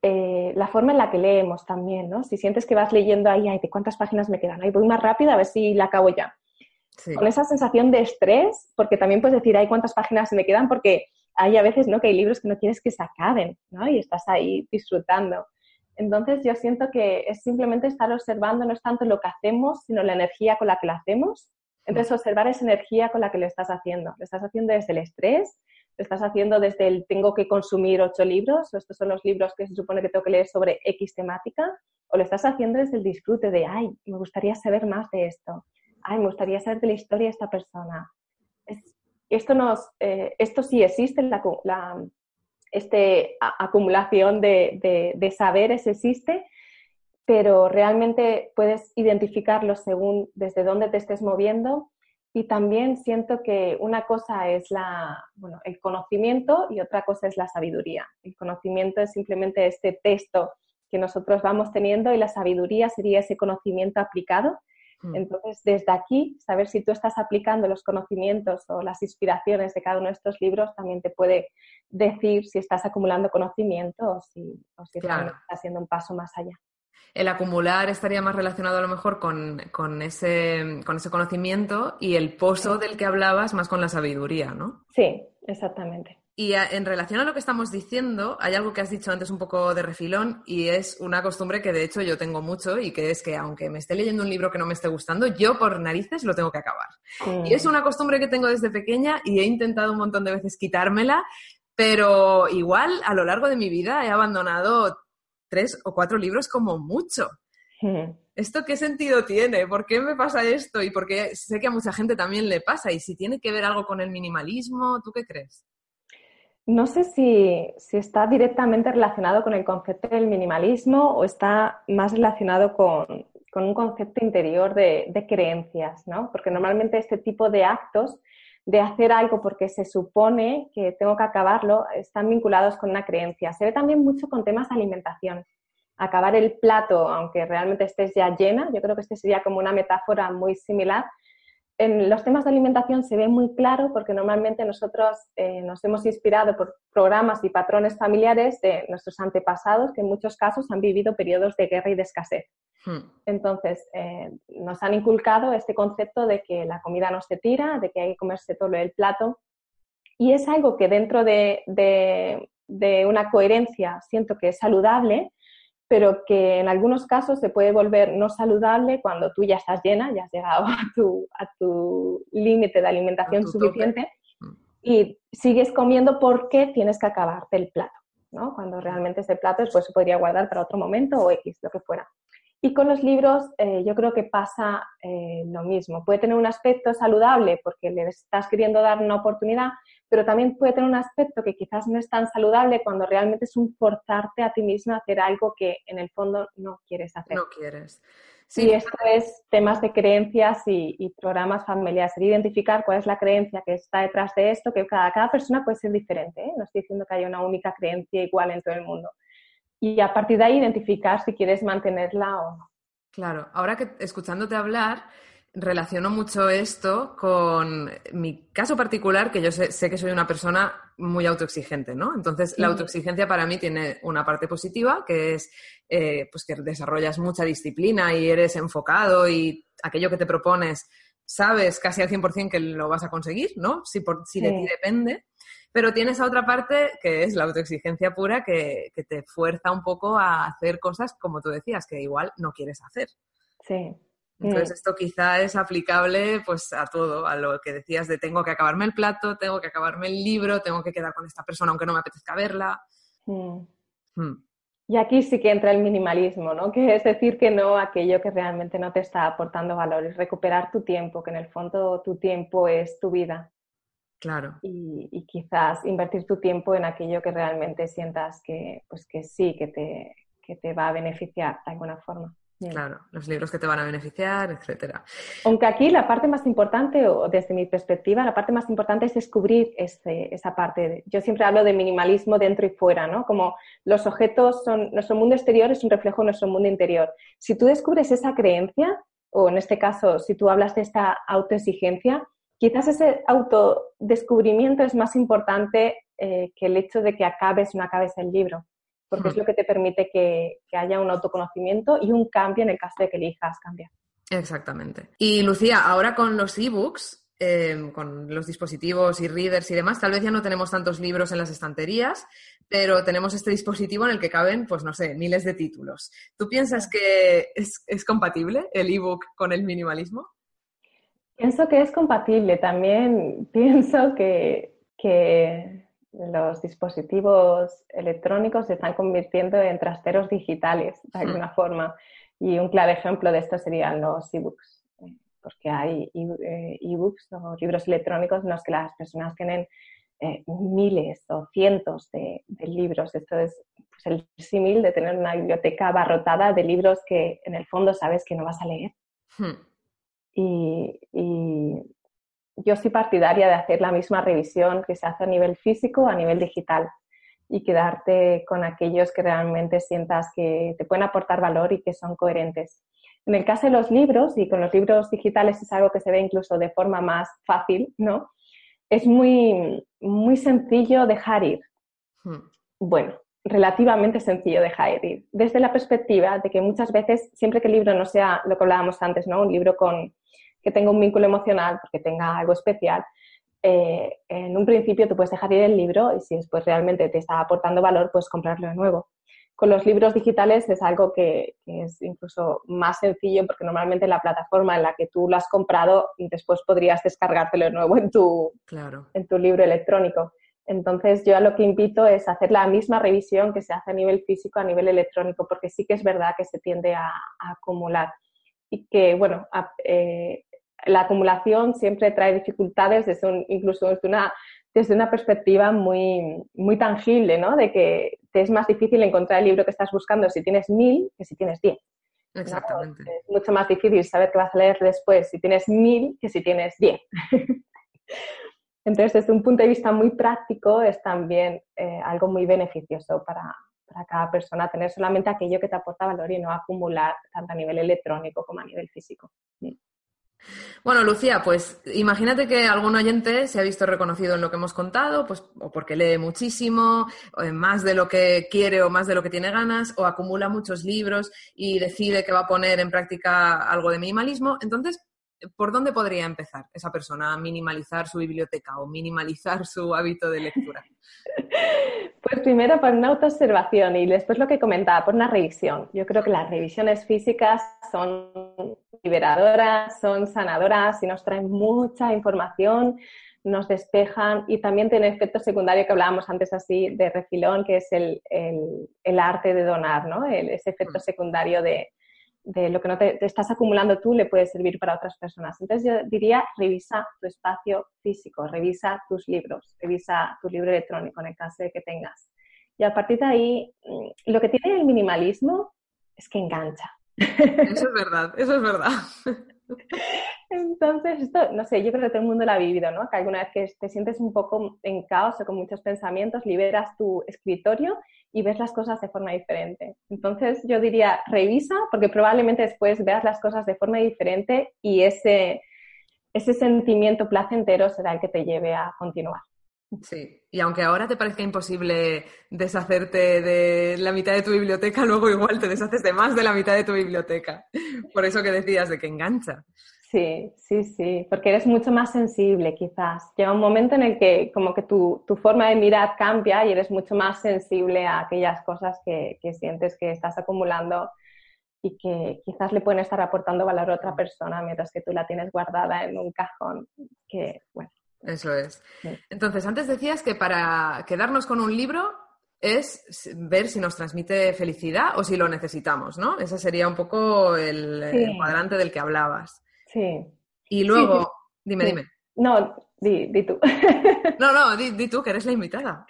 eh, la forma en la que leemos también, ¿no? Si sientes que vas leyendo ahí, ay, ¿de cuántas páginas me quedan? Ay, voy más rápido a ver si la acabo ya. Con esa sensación de estrés, porque también puedes decir, ay, ¿cuántas páginas me quedan? Porque hay a veces ¿no? que hay libros que no quieres que se acaben ¿no? y estás ahí disfrutando. Entonces yo siento que es simplemente estar observando, no es tanto lo que hacemos, sino la energía con la que lo hacemos. Entonces observar esa energía con la que lo estás haciendo. Lo estás haciendo desde el estrés, lo estás haciendo desde el tengo que consumir ocho libros, o estos son los libros que se supone que tengo que leer sobre X temática, o lo estás haciendo desde el disfrute de, ay, me gustaría saber más de esto, ay, me gustaría saber de la historia de esta persona. Es esto, nos, eh, esto sí existe, la, este, acumulación de, de, saberes existe, pero realmente puedes identificarlo según desde dónde te estés moviendo. Y también siento que una cosa es la, bueno, el conocimiento y otra cosa es la sabiduría. El conocimiento es simplemente este texto que nosotros vamos teniendo y la sabiduría sería ese conocimiento aplicado. Entonces, desde aquí, saber si tú estás aplicando los conocimientos o las inspiraciones de cada uno de estos libros también te puede decir si estás acumulando conocimiento o si, o si estás haciendo un paso más allá. El acumular estaría más relacionado a lo mejor con, ese, con ese conocimiento y el pozo del que hablabas más con la sabiduría, ¿no? Sí, exactamente. Y en relación a lo que estamos diciendo, hay algo que has dicho antes un poco de refilón y es una costumbre que de hecho yo tengo mucho y que es que aunque me esté leyendo un libro que no me esté gustando, yo por narices lo tengo que acabar. Y es una costumbre que tengo desde pequeña y he intentado un montón de veces quitármela, pero igual a lo largo de mi vida he abandonado tres o cuatro libros como mucho. ¿Esto qué sentido tiene? ¿Por qué me pasa esto? Y porque sé que a mucha gente también le pasa. Y si tiene que ver algo con el minimalismo, ¿tú qué crees? No sé si, está directamente relacionado con el concepto del minimalismo o está más relacionado con, un concepto interior de, creencias, ¿no? Porque normalmente este tipo de actos de hacer algo porque se supone que tengo que acabarlo están vinculados con una creencia. Se ve también mucho con temas de alimentación. Acabar el plato, aunque realmente estés ya llena, yo creo que este sería como una metáfora muy similar, en los temas de alimentación se ve muy claro porque normalmente nosotros eh, nos hemos inspirado por programas y patrones familiares de nuestros antepasados que en muchos casos han vivido periodos de guerra y de escasez. Hmm. Entonces, eh, nos han inculcado este concepto de que la comida no se tira, de que hay que comerse todo el plato. Y es algo que dentro de, de una coherencia siento que es saludable, pero que en algunos casos se puede volver no saludable cuando tú ya estás llena, ya has llegado a tu, a tu límite de alimentación suficiente. Mm. y sigues comiendo porque tienes que acabarte el plato, ¿no? Cuando realmente ese plato después se podría guardar para otro momento o X, lo que fuera. Y con los libros eh, yo creo que pasa eh, lo mismo. Puede tener un aspecto saludable porque le estás queriendo dar una oportunidad, pero también puede tener un aspecto que quizás no es tan saludable cuando realmente es un forzarte a ti mismo a hacer algo que en el fondo no quieres hacer. No quieres. Sí, y esto es temas de creencias y, programas familiares. identificar cuál es la creencia que está detrás de esto, que cada, cada persona puede ser diferente. ¿eh? No estoy diciendo que haya una única creencia igual en todo el mundo. Y a partir de ahí identificar si quieres mantenerla o no. Claro, ahora que escuchándote hablar, relaciono mucho esto con mi caso particular, que yo sé, que soy una persona muy autoexigente, ¿no? Entonces, la autoexigencia para mí tiene una parte positiva, que es eh, pues que desarrollas mucha disciplina y eres enfocado y aquello que te propones sabes casi al 100% que lo vas a conseguir, ¿no? Si, por, si de ti depende. Pero tienes a otra parte que es la autoexigencia pura que, que te fuerza un poco a hacer cosas, como tú decías, que igual no quieres hacer. Sí. Entonces mm. esto quizá es aplicable pues a todo, a lo que decías de tengo que acabarme el plato, tengo que acabarme el libro, tengo que quedar con esta persona aunque no me apetezca verla. Mm. Mm. Y aquí sí que entra el minimalismo, ¿no? Que es decir que no aquello que realmente no te está aportando valor, es recuperar tu tiempo, que en el fondo tu tiempo es tu vida. Claro. Y, y quizás invertir tu tiempo en aquello que realmente sientas que, pues que sí, que te, que te va a beneficiar de alguna forma. Claro, los libros que te van a beneficiar, etcétera. Aunque aquí la parte más importante, o desde mi perspectiva, la parte más importante es descubrir esa parte. Yo siempre hablo de minimalismo dentro y fuera, ¿no? Como los objetos son, nuestro mundo exterior es un reflejo de nuestro mundo interior. Si tú descubres esa creencia, o en este caso, si tú hablas de esta autoexigencia, quizás ese autodescubrimiento es más importante eh, que el hecho de que acabes o no acabes el libro porque es lo que te permite que, haya un autoconocimiento y un cambio en el caso de que elijas cambiar. Exactamente. Y Lucía, ahora con los ebooks, eh, con los dispositivos y readers y demás, tal vez ya no tenemos tantos libros en las estanterías, pero tenemos este dispositivo en el que caben, pues no sé, miles de títulos. ¿Tú piensas que es, compatible el ebook con el minimalismo? Pienso que es compatible. También pienso que, que los dispositivos electrónicos se están convirtiendo en trasteros digitales, de hmm. alguna forma. Y un claro ejemplo de esto serían los ebooks, porque hay eh, ebooks o libros electrónicos en los que las personas tienen eh, miles o cientos de, libros. Esto es pues, el símil de tener una biblioteca abarrotada de libros que en el fondo sabes que no vas a leer. Hmm. y, yo soy partidaria de hacer la misma revisión que se hace a nivel físico, a nivel digital y quedarte con aquellos que realmente sientas que te pueden aportar valor y que son coherentes. En el caso de los libros, y con los libros digitales es algo que se ve incluso de forma más fácil, ¿no? Es muy, muy sencillo dejar ir. Hmm. Bueno, relativamente sencillo dejar ir. Desde la perspectiva de que muchas veces, siempre que el libro no sea lo que hablábamos antes, ¿no? Un libro con, que tenga un vínculo emocional, porque tenga algo especial, eh, en un principio tú puedes dejar ir el libro y si después realmente te está aportando valor, puedes comprarlo de nuevo. Con los libros digitales es algo que, es incluso más sencillo porque normalmente la plataforma en la que tú lo has comprado después podrías descargártelo de nuevo en tu, claro. en tu libro electrónico. Entonces yo a lo que invito es hacer la misma revisión que se hace a nivel físico, a nivel electrónico, porque sí que es verdad que se tiende a, acumular y que, bueno, eh, la acumulación siempre trae dificultades desde incluso desde una, desde una perspectiva muy, muy tangible, ¿no? De que te es más difícil encontrar el libro que estás buscando si tienes mil que si tienes diez. Exactamente. Es mucho más difícil saber qué vas a leer después si tienes mil que si tienes diez. Entonces, desde un punto de vista muy práctico, es también eh, algo muy beneficioso para, para cada persona tener solamente aquello que te aporta valor y no acumular tanto a nivel electrónico como a nivel físico. Bueno, Lucía, pues imagínate que algún oyente se ha visto reconocido en lo que hemos contado, pues o porque lee muchísimo, o más de lo que quiere o más de lo que tiene ganas, o acumula muchos libros y decide que va a poner en práctica algo de minimalismo. Entonces, ¿por dónde podría empezar esa persona a minimalizar su biblioteca o minimalizar su hábito de lectura? Pues primero por una autoobservación y después lo que comentaba, por una revisión. Yo creo que las revisiones físicas son liberadoras, son sanadoras y nos traen mucha información nos despejan y también tiene efecto secundario que hablábamos antes así de refilón, que es el, el, arte de donar, ¿no? ese efecto mm. secundario de, de lo que no te, estás acumulando tú le puede servir para otras personas. Entonces yo diría, revisa tu espacio físico, revisa tus libros, revisa tu libro electrónico en el caso de que tengas. Y a partir de ahí, mm, lo que tiene el minimalismo es que engancha. Eso es verdad, eso es verdad. Entonces, esto, no sé, yo creo que todo el mundo lo ha vivido, ¿no? Que alguna vez que te sientes un poco en caos o con muchos pensamientos, liberas tu escritorio y ves las cosas de forma diferente. Entonces, yo diría, revisa, porque probablemente después veas las cosas de forma diferente y ese, ese sentimiento placentero será el que te lleve a continuar. Sí, y aunque ahora te parezca imposible deshacerte de la mitad de tu biblioteca, luego igual te deshaces de más de la mitad de tu biblioteca. Por eso que decías de que engancha. Sí, sí, sí, porque eres mucho más sensible quizás. Llega un momento en el que como que tu, forma de mirar cambia y eres mucho más sensible a aquellas cosas que, que sientes que estás acumulando y que quizás le pueden estar aportando valor a otra persona mientras que tú la tienes guardada en un cajón que, bueno, eso es. Entonces, antes decías que para quedarnos con un libro es ver si nos transmite felicidad o si lo necesitamos, ¿no? Ese sería un poco el, cuadrante del que hablabas. Sí. Y luego, dime, dime. No, di, di tú. No, no, di, tú, que eres la invitada.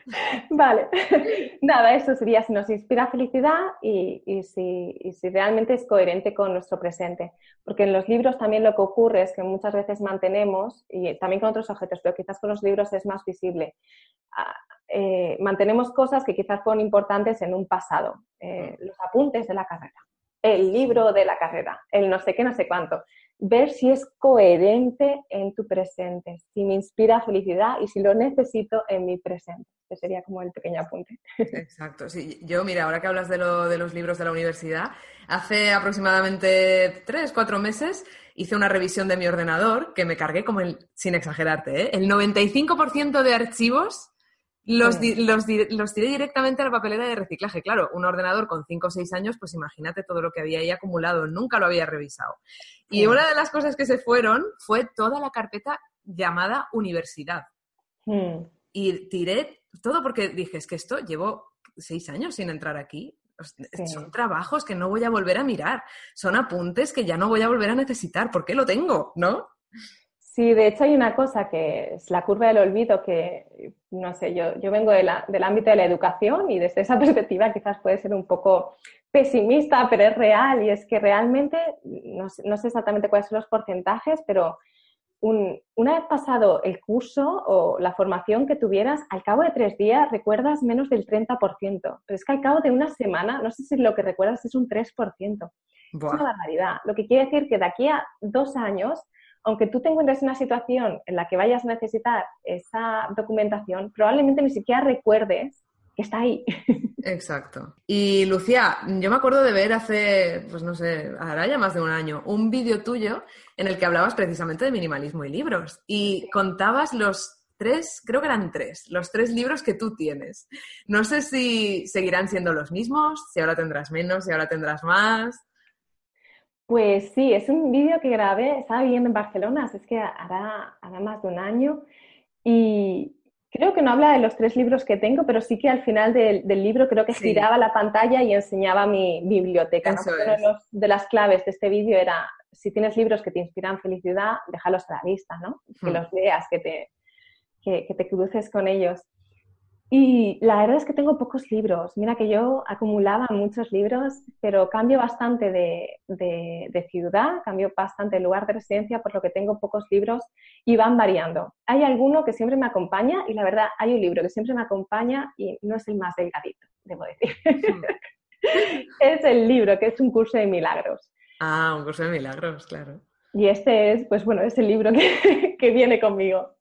Vale. Nada, eso sería si nos inspira felicidad y, y, si, y, si, realmente es coherente con nuestro presente. Porque en los libros también lo que ocurre es que muchas veces mantenemos, y también con otros objetos, pero quizás con los libros es más visible, ah, eh, mantenemos cosas que quizás fueron importantes en un pasado. Eh, los apuntes de la carrera, el libro de la carrera, el no sé qué, no sé cuánto ver si es coherente en tu presente, si me inspira felicidad y si lo necesito en mi presente. Ese sería como el pequeño apunte. Exacto, sí. Yo, mira, ahora que hablas de, lo, de los libros de la universidad, hace aproximadamente tres, cuatro meses hice una revisión de mi ordenador que me cargué como el, sin exagerarte, ¿eh? el 95% de archivos los, los, los, tiré directamente a la papelera de reciclaje. Claro, un ordenador con 5 o 6 años, pues imagínate todo lo que había ahí acumulado, nunca lo había revisado. Y una de las cosas que se fueron fue toda la carpeta llamada universidad. Hmm. Y tiré todo porque dije, es que esto llevo 6 años sin entrar aquí. Son trabajos que no voy a volver a mirar, son apuntes que ya no voy a volver a necesitar. ¿Por qué lo tengo? ¿No? Sí, de hecho hay una cosa que es la curva del olvido que, no sé, yo, yo vengo del ámbito de la educación y desde esa perspectiva quizás puede ser un poco pesimista, pero es real y es que realmente, no, sé exactamente cuáles son los porcentajes, pero una vez pasado el curso o la formación que tuvieras, al cabo de tres días recuerdas menos del 30%, pero es que al cabo de una semana, no sé si lo que recuerdas es un 3%. Es una barbaridad. Lo que quiere decir que de aquí a dos años aunque tú te encuentres en una situación en la que vayas a necesitar esa documentación, probablemente ni siquiera recuerdes que está ahí. Exacto. Y Lucía, yo me acuerdo de ver hace, pues no sé, ahora ya más de un año, un vídeo tuyo en el que hablabas precisamente de minimalismo y libros y contabas los tres, creo que eran tres, los tres libros que tú tienes. No sé si seguirán siendo los mismos, si ahora tendrás menos, si ahora tendrás más. Pues sí, es un vídeo que grabé, estaba viviendo en Barcelona, es que hará, más de un año y creo que no habla de los tres libros que tengo, pero sí que al final del, libro creo que giraba la pantalla y enseñaba mi biblioteca. Una de las claves de este vídeo era, si tienes libros que te inspiran felicidad, déjalos a la vista, ¿no? Que hmm. los leas, que te, que te cruces con ellos. Y la verdad es que tengo pocos libros. Mira que yo acumulaba muchos libros, pero cambio bastante de, de, ciudad, cambio bastante de lugar de residencia, por lo que tengo pocos libros y van variando. Hay alguno que siempre me acompaña y la verdad hay un libro que siempre me acompaña y no es el más delgadito, debo decir. Hmm. es el libro, que es un curso de milagros. Ah, un curso de milagros, claro. Y este es, pues bueno, es el libro que, que viene conmigo.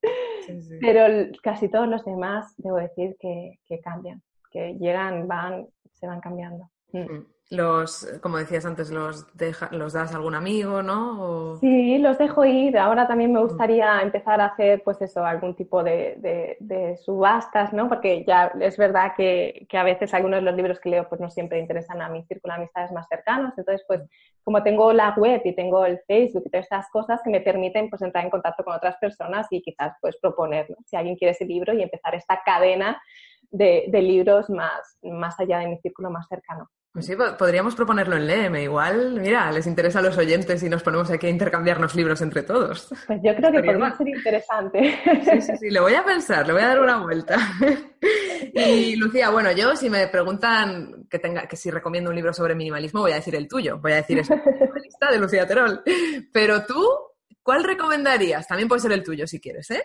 Pero casi todos los demás, debo decir que, cambian, que llegan, van, se van cambiando. Mm. Los, como decías antes, los, los das a algún amigo, ¿no? Sí, los dejo ir. Ahora también me mm. gustaría empezar a hacer, pues eso, algún tipo de, de, subastas, ¿no? Porque ya es verdad que, que, a veces algunos de los libros que leo, pues no siempre interesan a mi círculo de amistades más cercanos. Entonces, pues como tengo la web y tengo el Facebook y todas estas cosas que me permiten, pues entrar en contacto con otras personas y quizás, pues proponer, si alguien quiere ese libro y empezar esta cadena de, de libros más, más allá de mi círculo más cercano. Pues sí, podríamos proponerlo en LEM. Igual, mira, les interesa a los oyentes y nos ponemos aquí a intercambiarnos libros entre todos. Pues yo creo que podría ser interesante. Sí, sí, sí, le voy a pensar, le voy a dar una vuelta. Y Lucía, bueno, yo si me preguntan que tenga, que si recomiendo un libro sobre minimalismo, voy a decir el tuyo. Voy a decir es lista de Lucía Terol. Pero tú, ¿cuál recomendarías? También puede ser el tuyo si quieres, ¿eh?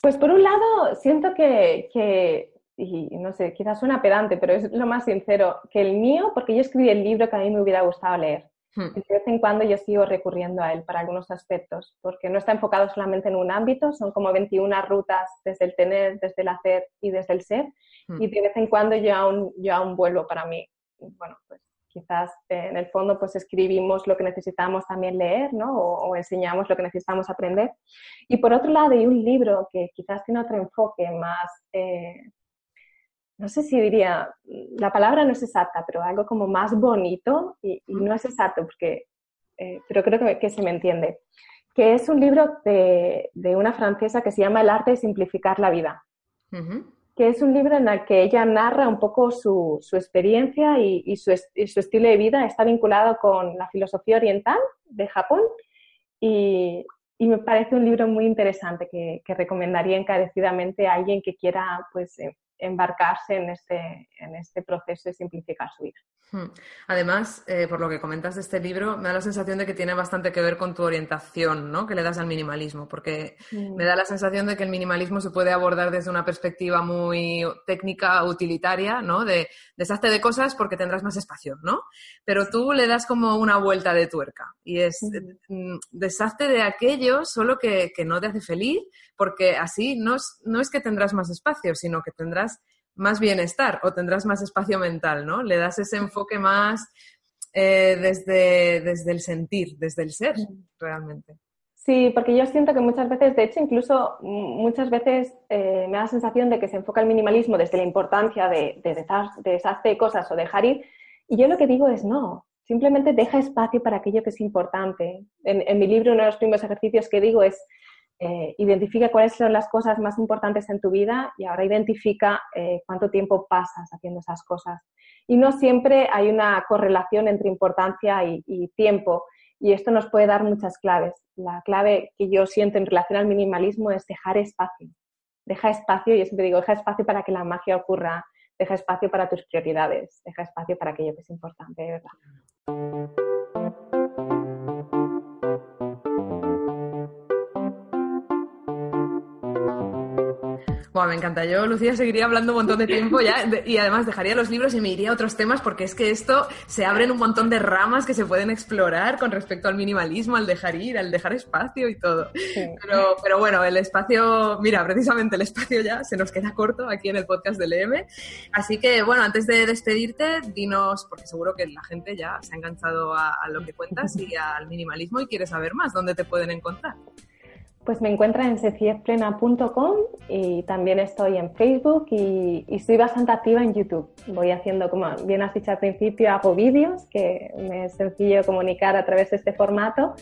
Pues por un lado, siento que, que y no sé, quizás suena pedante, pero es lo más sincero, que el mío, porque yo escribí el libro que a mí me hubiera gustado leer. Hmm. de vez en cuando yo sigo recurriendo a él para algunos aspectos, porque no está enfocado solamente en un ámbito, son como 21 rutas desde el tener, desde el hacer y desde el ser, hmm. y de vez en cuando yo aún, yo aún vuelvo para mí. Bueno, pues quizás eh, en el fondo pues escribimos lo que necesitamos también leer, ¿no? O, enseñamos lo que necesitamos aprender. Y por otro lado, hay un libro que quizás tiene otro enfoque más... Eh, no sé si diría, la palabra no es exacta, pero algo como más bonito, y, no es exacto, porque, eh, pero creo que, se me entiende, que es un libro de, una francesa que se llama El arte de simplificar la vida, que es un libro en el que ella narra un poco su, experiencia y, su, estilo de vida, está vinculado con la filosofía oriental de Japón, y, me parece un libro muy interesante que, que, recomendaría encarecidamente a alguien que quiera pues, eh, embarcarse en este, en este proceso de simplificar su vida. Hmm. Además, eh, por lo que comentas de este libro, me da la sensación de que tiene bastante que ver con tu orientación, ¿no? Que le das al minimalismo, porque me da la sensación de que el minimalismo se puede abordar desde una perspectiva muy técnica, utilitaria, ¿no? De deshazte de cosas porque tendrás más espacio, ¿no? Pero tú le das como una vuelta de tuerca y es mm, deshazte de aquello solo que, que no te hace feliz, porque así no es, no es que tendrás más espacio, sino que tendrás más bienestar o tendrás más espacio mental, ¿no? Le das ese enfoque más eh, desde, desde el sentir, desde el ser, realmente. Sí, porque yo siento que muchas veces, de hecho, incluso muchas veces eh, me da la sensación de que se enfoca el minimalismo desde la importancia de, de, de cosas o dejar ir. Y yo lo que digo es no, simplemente deja espacio para aquello que es importante. En, en mi libro, uno de los primeros ejercicios que digo es eh, identifica cuáles son las cosas más importantes en tu vida y ahora identifica eh, cuánto tiempo pasas haciendo esas cosas. Y no siempre hay una correlación entre importancia y, tiempo. Y esto nos puede dar muchas claves. La clave que yo siento en relación al minimalismo es dejar espacio. Deja espacio, y yo siempre digo, deja espacio para que la magia ocurra, deja espacio para tus prioridades, deja espacio para aquello que es importante. Me encanta. Yo, Lucía, seguiría hablando un montón de tiempo ya y además dejaría los libros y me iría a otros temas porque es que esto se abren un montón de ramas que se pueden explorar con respecto al minimalismo, al dejar ir, al dejar espacio y todo. Pero, pero bueno, el espacio, mira, precisamente el espacio ya se nos queda corto aquí en el podcast del EM. Así que, bueno, antes de despedirte, dinos, porque seguro que la gente ya se ha enganchado a, a lo que cuentas y al minimalismo y quiere saber más, ¿dónde te pueden encontrar? Pues me encuentran en sencillezplena.com y también estoy en Facebook y, y, estoy bastante activa en YouTube. Voy haciendo, como bien has dicho al principio, hago vídeos que me es sencillo comunicar a través de este formato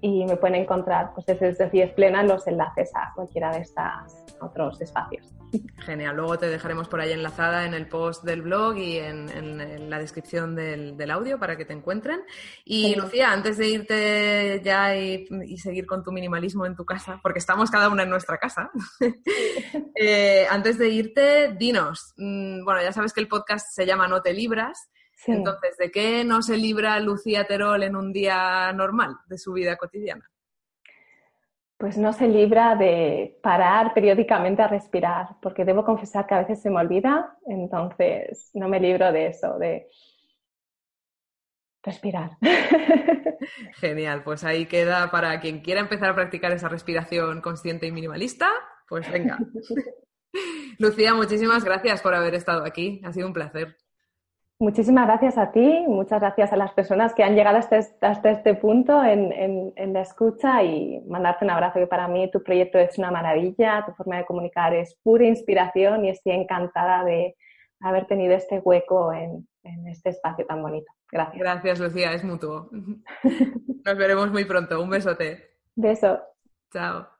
y me pueden encontrar pues desde Sencillez Plena los enlaces a cualquiera de estos otros espacios. Genial, luego te dejaremos por ahí enlazada en el post del blog y en, la descripción del, audio para que te encuentren. Y Lucía, antes de irte ya y, seguir con tu minimalismo en tu casa, porque estamos cada una en nuestra casa, eh, antes de irte, dinos, mm, bueno, ya sabes que el podcast se llama No te libras. Entonces, ¿de qué no se libra Lucía Terol en un día normal de su vida cotidiana? Pues no se libra de parar periódicamente a respirar, porque debo confesar que a veces se me olvida, entonces no me libro de eso, de respirar. Genial, pues ahí queda para quien quiera empezar a practicar esa respiración consciente y minimalista, pues venga. Lucía, muchísimas gracias por haber estado aquí, ha sido un placer. Muchísimas gracias a ti, muchas gracias a las personas que han llegado hasta este, este punto en, la escucha y mandarte un abrazo que para mí tu proyecto es una maravilla, tu forma de comunicar es pura inspiración y estoy encantada de haber tenido este hueco en, en este espacio tan bonito. Gracias. Gracias, Lucía, es mutuo. Nos veremos muy pronto. Un besote. Beso. Chao.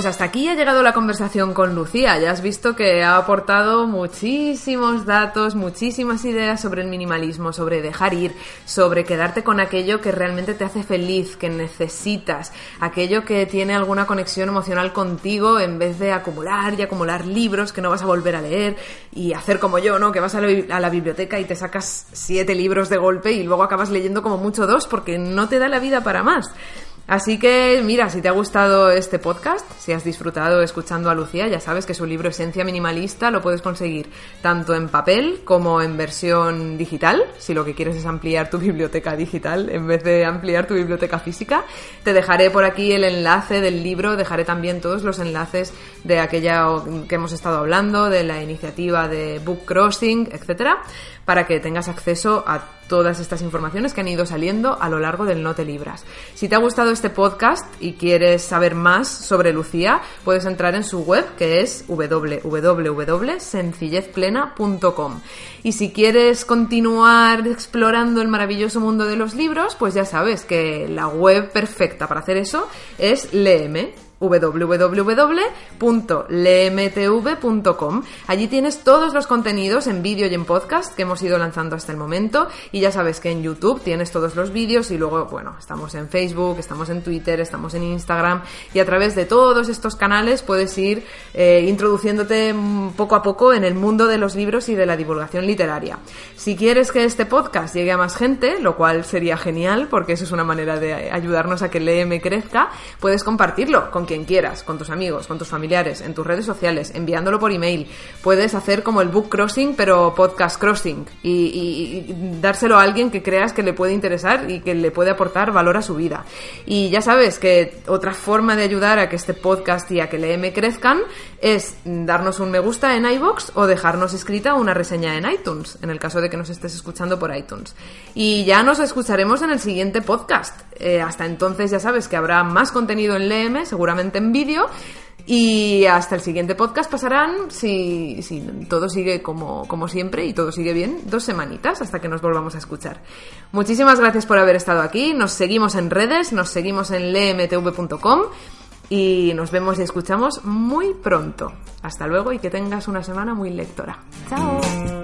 Pues hasta aquí ha llegado la conversación con Lucía. Ya has visto que ha aportado muchísimos datos, muchísimas ideas sobre el minimalismo, sobre dejar ir, sobre quedarte con aquello que realmente te hace feliz, que necesitas, aquello que tiene alguna conexión emocional contigo en vez de acumular y acumular libros que no vas a volver a leer y hacer como yo, ¿no? Que vas a la, a la biblioteca y te sacas siete libros de golpe y luego acabas leyendo como mucho dos porque no te da la vida para más. Así que, mira, si te ha gustado este podcast, si has disfrutado escuchando a Lucía, ya sabes que su libro Esencia Minimalista lo puedes conseguir tanto en papel como en versión digital, si lo que quieres es ampliar tu biblioteca digital en vez de ampliar tu biblioteca física. Te dejaré por aquí el enlace del libro, dejaré también todos los enlaces de aquella que hemos estado hablando, de la iniciativa de Book Crossing, etcétera, para que tengas acceso a todas estas informaciones que han ido saliendo a lo largo del No Te Libras. Si te ha gustado este podcast y quieres saber más sobre Lucía, puedes entrar en su web que es www.sencillezplena.com. Y si quieres continuar explorando el maravilloso mundo de los libros, pues ya sabes que la web perfecta para hacer eso es Léeme www.lemtv.com. Allí tienes todos los contenidos en vídeo y en podcast que hemos ido lanzando hasta el momento y ya sabes que en YouTube tienes todos los vídeos y luego, bueno, estamos en Facebook, estamos en Twitter, estamos en Instagram y a través de todos estos canales puedes ir eh, introduciéndote poco a poco en el mundo de los libros y de la divulgación literaria. Si quieres que este podcast llegue a más gente, lo cual sería genial porque eso es una manera de ayudarnos a que el EM crezca, puedes compartirlo con quien quieras, con tus amigos, con tus familiares, en tus redes sociales, enviándolo por email. Puedes hacer como el book crossing, pero podcast crossing, y, dárselo a alguien que creas que le puede interesar y que le puede aportar valor a su vida. Y ya sabes que otra forma de ayudar a que este podcast y a que le M crezcan es darnos un me gusta en iBox o dejarnos escrita una reseña en iTunes, en el caso de que nos estés escuchando por iTunes. Y ya nos escucharemos en el siguiente podcast. Eh, hasta entonces ya sabes que habrá más contenido en LM, seguramente en vídeo. Y hasta el siguiente podcast pasarán, si, si todo sigue como, como, siempre y todo sigue bien, dos semanitas hasta que nos volvamos a escuchar. Muchísimas gracias por haber estado aquí. Nos seguimos en redes, nos seguimos en lemtv.com y nos vemos y escuchamos muy pronto. Hasta luego y que tengas una semana muy lectora. Chao.